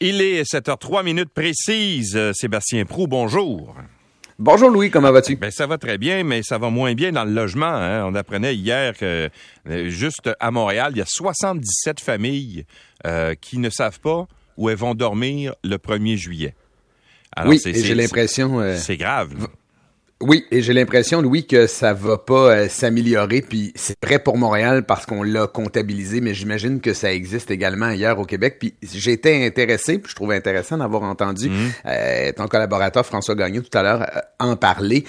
Il est 7h03 minutes précises. Sébastien Prou, bonjour. Bonjour Louis, comment vas-tu? Ben, ça va très bien, mais ça va moins bien dans le logement. Hein. On apprenait hier que euh, juste à Montréal, il y a 77 familles euh, qui ne savent pas où elles vont dormir le 1er juillet. oui, et j'ai l'impression... Euh, c'est grave. Oui, et j'ai l'impression, Louis, que ça va pas euh, s'améliorer. Puis c'est vrai pour Montréal parce qu'on l'a comptabilisé, mais j'imagine que ça existe également ailleurs au Québec. Puis j'étais intéressé, puis je trouvais intéressant d'avoir entendu mmh. euh, ton collaborateur François Gagnon tout à l'heure euh, en parler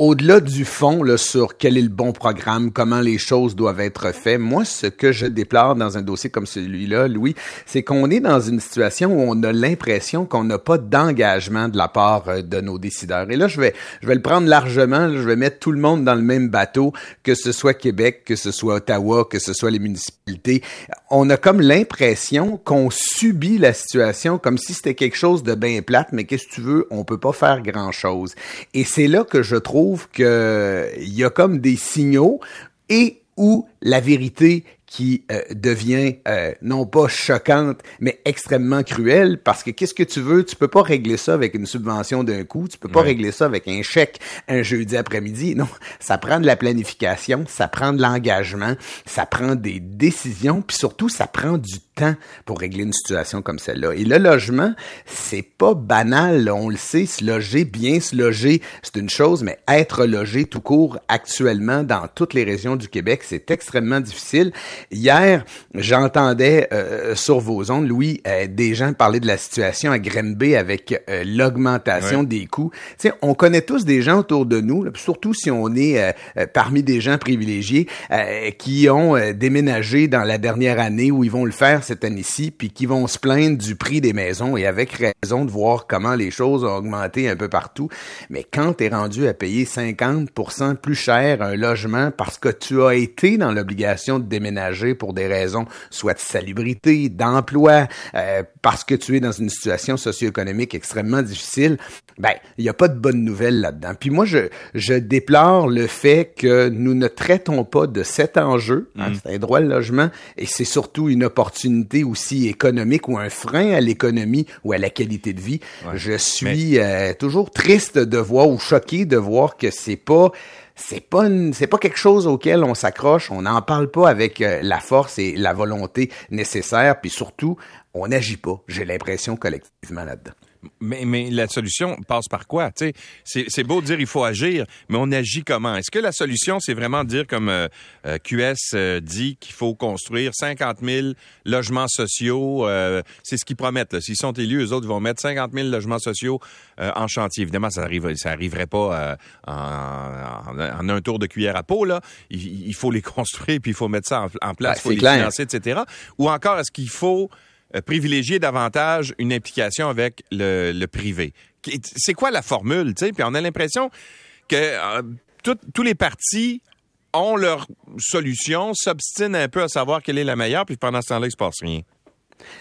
au-delà du fond sur quel est le bon programme, comment les choses doivent être faites, moi, ce que je déplore dans un dossier comme celui-là, Louis, c'est qu'on est dans une situation où on a l'impression qu'on n'a pas d'engagement de la part euh, de nos décideurs. Et là, je vais, je vais le prendre largement, je vais mettre tout le monde dans le même bateau, que ce soit Québec, que ce soit Ottawa, que ce soit les municipalités. On a comme l'impression qu'on subit la situation comme si c'était quelque chose de bien plate, mais qu'est-ce que tu veux, on peut pas faire grand-chose. Et c'est là que je trouve qu'il y a comme des signaux et où la vérité qui euh, devient euh, non pas choquante, mais extrêmement cruelle, parce que qu'est-ce que tu veux? Tu peux pas régler ça avec une subvention d'un coup, tu peux pas régler ça avec un chèque un jeudi après-midi. Non, ça prend de la planification, ça prend de l'engagement, ça prend des décisions, puis surtout, ça prend du temps pour régler une situation comme celle-là. Et le logement, c'est pas banal, on le sait, se loger, bien se loger, c'est une chose, mais être logé tout court actuellement dans toutes les régions du Québec, c'est extrêmement difficile. Hier, j'entendais euh, sur vos ondes, Louis, euh, des gens parler de la situation à Grimby avec euh, l'augmentation des coûts. Tu sais, on connaît tous des gens autour de nous, surtout si on est parmi des gens privilégiés qui ont déménagé dans la dernière année ou ils vont le faire cette année-ci, puis qui vont se plaindre du prix des maisons et avec raison de voir comment les choses ont augmenté un peu partout. Mais quand tu es rendu à payer 50% plus cher un logement parce que tu as été dans l'obligation de déménager pour des raisons soit de salubrité, d'emploi, euh, parce que tu es dans une situation socio-économique extrêmement difficile, ben, il n'y a pas de bonne nouvelle là-dedans. Puis moi, je, je déplore le fait que nous ne traitons pas de cet enjeu, hein, mm. c'est un droit de logement, et c'est surtout une opportunité aussi économique ou un frein à l'économie ou à la qualité de vie. Je suis euh, toujours triste de voir ou choqué de voir que c'est pas c'est pas c'est pas quelque chose auquel on s'accroche, on n'en parle pas avec euh, la force et la volonté nécessaire, puis surtout, on n'agit pas, j'ai l'impression collectivement là-dedans. Mais, mais la solution passe par quoi? C'est, c'est beau de dire il faut agir, mais on agit comment? Est-ce que la solution, c'est vraiment de dire, comme euh, euh, QS euh, dit, qu'il faut construire 50 000 logements sociaux? c'est ce qu'ils promettent. S'ils sont élus, eux autres vont mettre 50 000 logements sociaux en chantier. Évidemment, ça arrive, ça arriverait pas en, en, un tour de cuillère à peau. Là. Il, faut les construire, puis il faut mettre ça en, place, il faut les financer, etc. Ou encore, est-ce qu'il faut euh, privilégier davantage une implication avec le, privé. C'est quoi la formule, tu sais? Puis on a l'impression que euh, tous les partis ont leur solution, s'obstinent un peu à savoir quelle est la meilleure, puis pendant ce temps-là, il se passe rien.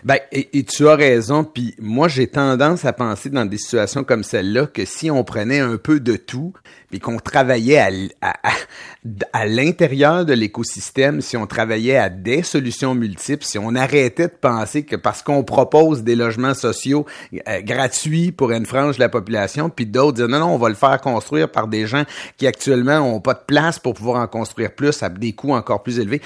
Ben, et, tu as raison. Puis moi, j'ai tendance à penser dans des situations comme celle-là que si on prenait un peu de tout, puis qu'on travaillait à, l'intérieur de l'écosystème, si on travaillait à des solutions multiples, si on arrêtait de penser que parce qu'on propose des logements sociaux euh, gratuits pour une frange de la population, puis d'autres disent non, non, on va le faire construire par des gens qui actuellement ont pas de place pour pouvoir en construire plus à des coûts encore plus élevés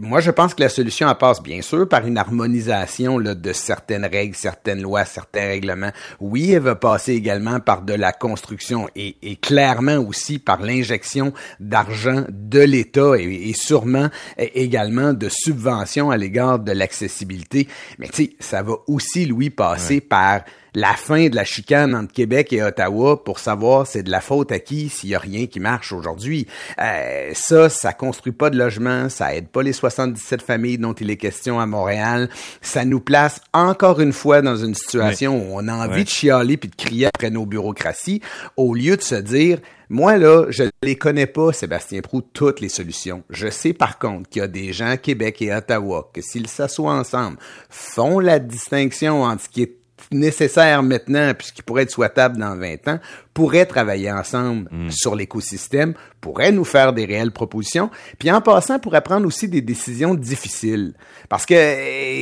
moi, je pense que la solution elle passe bien sûr par une harmonisation là, de certaines règles, certaines lois, certains règlements. Oui, elle va passer également par de la construction et, et clairement aussi par l'injection d'argent de l'État et, sûrement également de subventions à l'égard de l'accessibilité. Mais tu sais, ça va aussi, Louis, passer par la fin de la chicane entre Québec et Ottawa pour savoir c'est de la faute à qui s'il y a rien qui marche aujourd'hui. Euh, ça, ça construit pas de logement, ça aide pas les 77 familles dont il est question à Montréal. Ça nous place encore une fois dans une situation où on a envie de chialer puis de crier après nos bureaucraties au lieu de se dire moi, là, je ne les connais pas, Sébastien Prou, toutes les solutions. Je sais par contre qu'il y a des gens à Québec et Ottawa que s'ils s'assoient ensemble, font la distinction entre ce qui est nécessaire maintenant, puisqu'il pourrait être souhaitable dans 20 ans, pourraient travailler ensemble mm. sur l'écosystème pourrait nous faire des réelles propositions, puis en passant pourrait prendre aussi des décisions difficiles. Parce que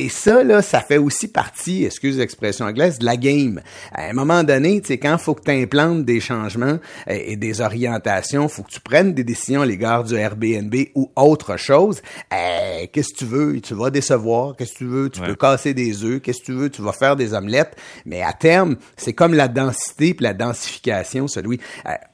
ça, là, ça fait aussi partie, excuse l'expression anglaise, de la game. À un moment donné, tu sais, quand faut que tu implantes des changements et des orientations, faut que tu prennes des décisions à l'égard du Airbnb ou autre chose. qu'est-ce que tu veux? Tu vas décevoir. Qu'est-ce que tu veux? Tu peux casser des œufs. Qu'est-ce que tu veux? Tu vas faire des omelettes. Mais à terme, c'est comme la densité puis la densification, celui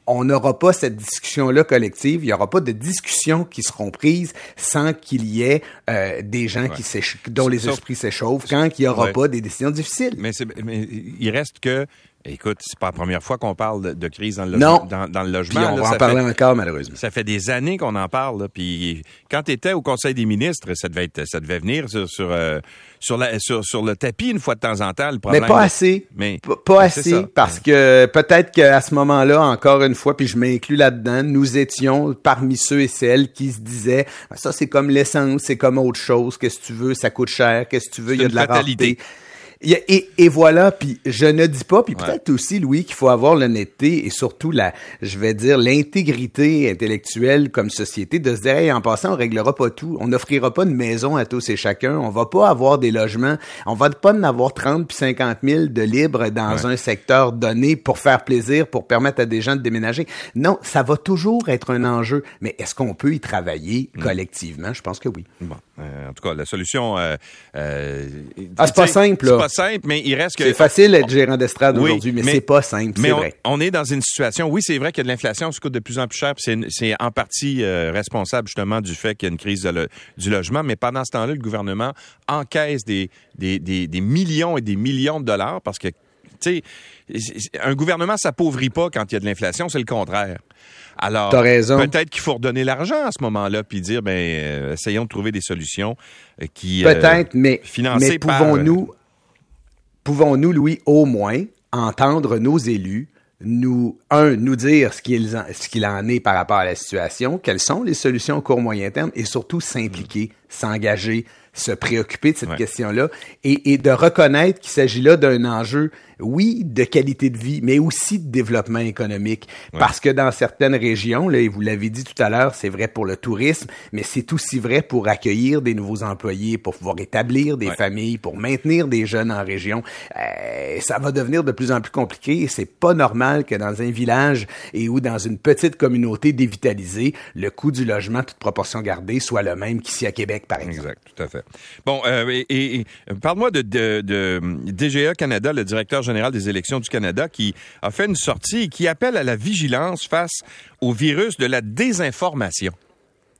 on n'aura pas cette discussion-là collective, il n'y aura pas de discussions qui seront prises sans qu'il y ait euh, des gens qui dont les esprits s'échauffent, quand il n'y aura pas des décisions difficiles. Mais, mais il reste que Écoute, c'est pas la première fois qu'on parle de, crise dans le, Dans, dans, le logement. Puis on va en parler encore, malheureusement. Ça fait des années qu'on en parle. Puis quand tu étais au Conseil des ministres, ça devait, être, ça devait venir sur, sur, euh, sur, la, sur, sur, le tapis une fois de temps en temps. Le problème, mais pas assez. Mais, pas assez. Parce que peut-être qu'à ce moment-là, encore une fois, puis je m'inclus là-dedans, nous étions parmi ceux et celles qui se disaient ah, ça, c'est comme l'essence, c'est comme autre chose. Qu'est-ce que tu veux? Ça coûte cher. Qu'est-ce que tu veux? Il y a de la fatalité. Et, et, voilà, puis je ne dis pas, puis peut-être aussi, Louis, qu'il faut avoir l'honnêteté et surtout la, je vais dire, l'intégrité intellectuelle comme société de se dire, hey, en passant, on réglera pas tout. On n'offrira pas une maison à tous et chacun. On va pas avoir des logements. On va pas en avoir 30 puis 50 000 de libres dans un secteur donné pour faire plaisir, pour permettre à des gens de déménager. Non, ça va toujours être un enjeu. Mais est-ce qu'on peut y travailler mm. collectivement? Je pense que oui. Bon. Euh, en tout cas, la solution. Euh, euh, ah, c'est pas simple, là. Simple, mais il reste que. C'est facile d'être gérant d'estrade aujourd'hui, mais, c'est pas simple. Mais on, vrai. on, est dans une situation. Oui, c'est vrai que l'inflation se coûte de plus en plus cher, c'est en partie euh, responsable justement du fait qu'il y a une crise du logement. Mais pendant ce temps-là, le gouvernement encaisse des, des, des, des millions et des millions de dollars parce que, tu sais, un gouvernement s'appauvrit pas quand il y a de l'inflation, c'est le contraire. Alors, peut-être qu'il faut redonner l'argent à ce moment-là, puis dire, ben, euh, essayons de trouver des solutions euh, qui euh, peut-être, mais, mais pouvons-nous, pouvons-nous, Louis, au moins entendre nos élus nous, un, nous dire ce qu'il, en, ce qu'il en est par rapport à la situation, quelles sont les solutions au court moyen terme, et surtout s'impliquer, s'engager, se préoccuper de cette question-là, et, et de reconnaître qu'il s'agit là d'un enjeu oui, de qualité de vie, mais aussi de développement économique. Parce que dans certaines régions, là, et vous l'avez dit tout à l'heure, c'est vrai pour le tourisme, mais c'est aussi vrai pour accueillir des nouveaux employés, pour pouvoir établir des familles, pour maintenir des jeunes en région. Euh, ça va devenir de plus en plus compliqué et c'est pas normal que dans un village et ou dans une petite communauté dévitalisée, le coût du logement, toute proportion gardée, soit le même qu'ici à Québec, par exemple. Exact, tout à fait. Bon, euh, et, et parle-moi de, de, de DGA Canada, le directeur général des élections du Canada, qui a fait une sortie et qui appelle à la vigilance face au virus de la désinformation.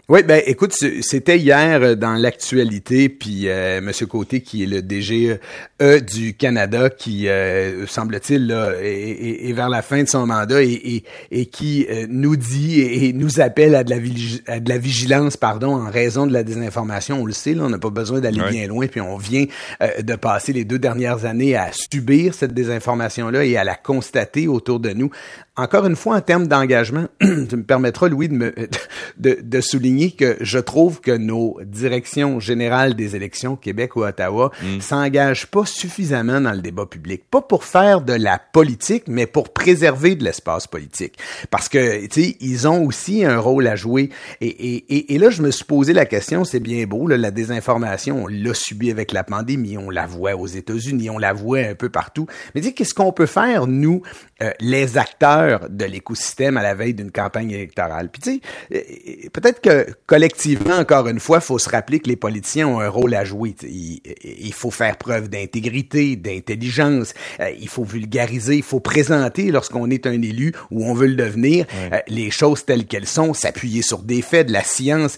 Oui, ben écoute, c'était hier euh, dans l'actualité, puis euh, Monsieur Côté, qui est le DG e du Canada, qui euh, semble-t-il est, est, vers la fin de son mandat et, et, qui euh, nous dit et, nous appelle à de, la à de la vigilance, pardon, en raison de la désinformation. On le sait, là, on n'a pas besoin d'aller bien loin, puis on vient de passer les deux dernières années à subir cette désinformation-là et à la constater autour de nous encore une fois, en termes d'engagement, tu me permettras, Louis, de, me, de, de, souligner que je trouve que nos directions générales des élections, Québec ou Ottawa, mm. s'engagent pas suffisamment dans le débat public. Pas pour faire de la politique, mais pour préserver de l'espace politique. Parce que, tu sais, ils ont aussi un rôle à jouer. Et, et, et, là, je me suis posé la question, c'est bien beau, là, la désinformation, on l'a subi avec la pandémie, on la voit aux États-Unis, on la voit un peu partout. Mais dis, qu'est-ce qu'on peut faire, nous, euh, les acteurs de l'écosystème à la veille d'une campagne électorale? Puis tu sais, euh, peut-être que collectivement, encore une fois, il faut se rappeler que les politiciens ont un rôle à jouer. Il, faut faire preuve d'intégrité, d'intelligence, euh, il faut vulgariser, il faut présenter lorsqu'on est un élu ou on veut le devenir, les choses telles qu'elles sont, s'appuyer sur des faits, de la science.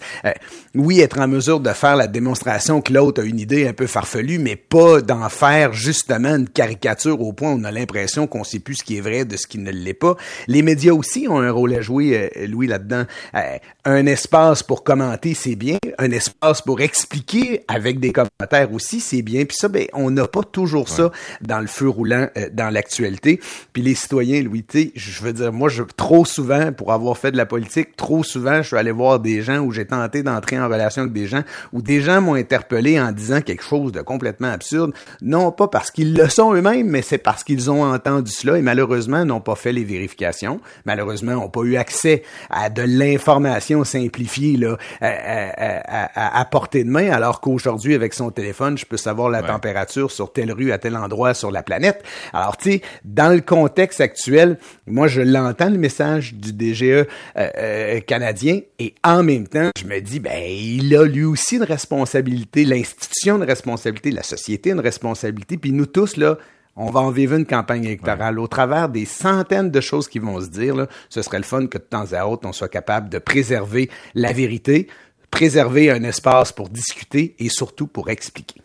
oui, être en mesure de faire la démonstration que l'autre a une idée un peu farfelue, mais pas d'en faire justement une caricature au point où on a l'impression qu'on sait plus ce qui est vrai de ce qui ne l'est pas. Les médias aussi ont un rôle à jouer, euh, Louis, là-dedans. Euh, un espace espace pour commenter, c'est bien. Un espace pour expliquer avec des commentaires aussi, c'est bien. Puis ça, ben, on n'a pas toujours ça dans le feu roulant euh, dans l'actualité. Puis les citoyens, Louis, tu je veux dire, moi, je, trop souvent, pour avoir fait de la politique, trop souvent, je suis allé voir des gens où j'ai tenté d'entrer en relation avec des gens, où des gens m'ont interpellé en disant quelque chose de complètement absurde. Non pas parce qu'ils le sont eux-mêmes, mais c'est parce qu'ils ont entendu cela et malheureusement n'ont pas fait les vérifications. Malheureusement, n'ont pas eu accès à de l'information simplifiée là, à, à, portée de main, alors qu'aujourd'hui, avec son téléphone, je peux savoir la température sur telle rue, à tel endroit sur la planète. Alors, tu sais, dans le contexte actuel, moi, je l'entends, le message du DGE euh, euh, canadien, et en même temps, je me dis, ben, il a lui aussi une responsabilité, l'institution une responsabilité, la société une responsabilité, puis nous tous, là, on va en vivre une campagne électorale au travers des centaines de choses qui vont se dire. Là, ce serait le fun que de temps à autre, on soit capable de préserver la vérité, préserver un espace pour discuter et surtout pour expliquer.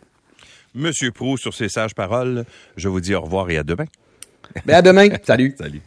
Monsieur Proux, sur ces sages paroles, je vous dis au revoir et à demain. Ben à demain. Salut. Salut.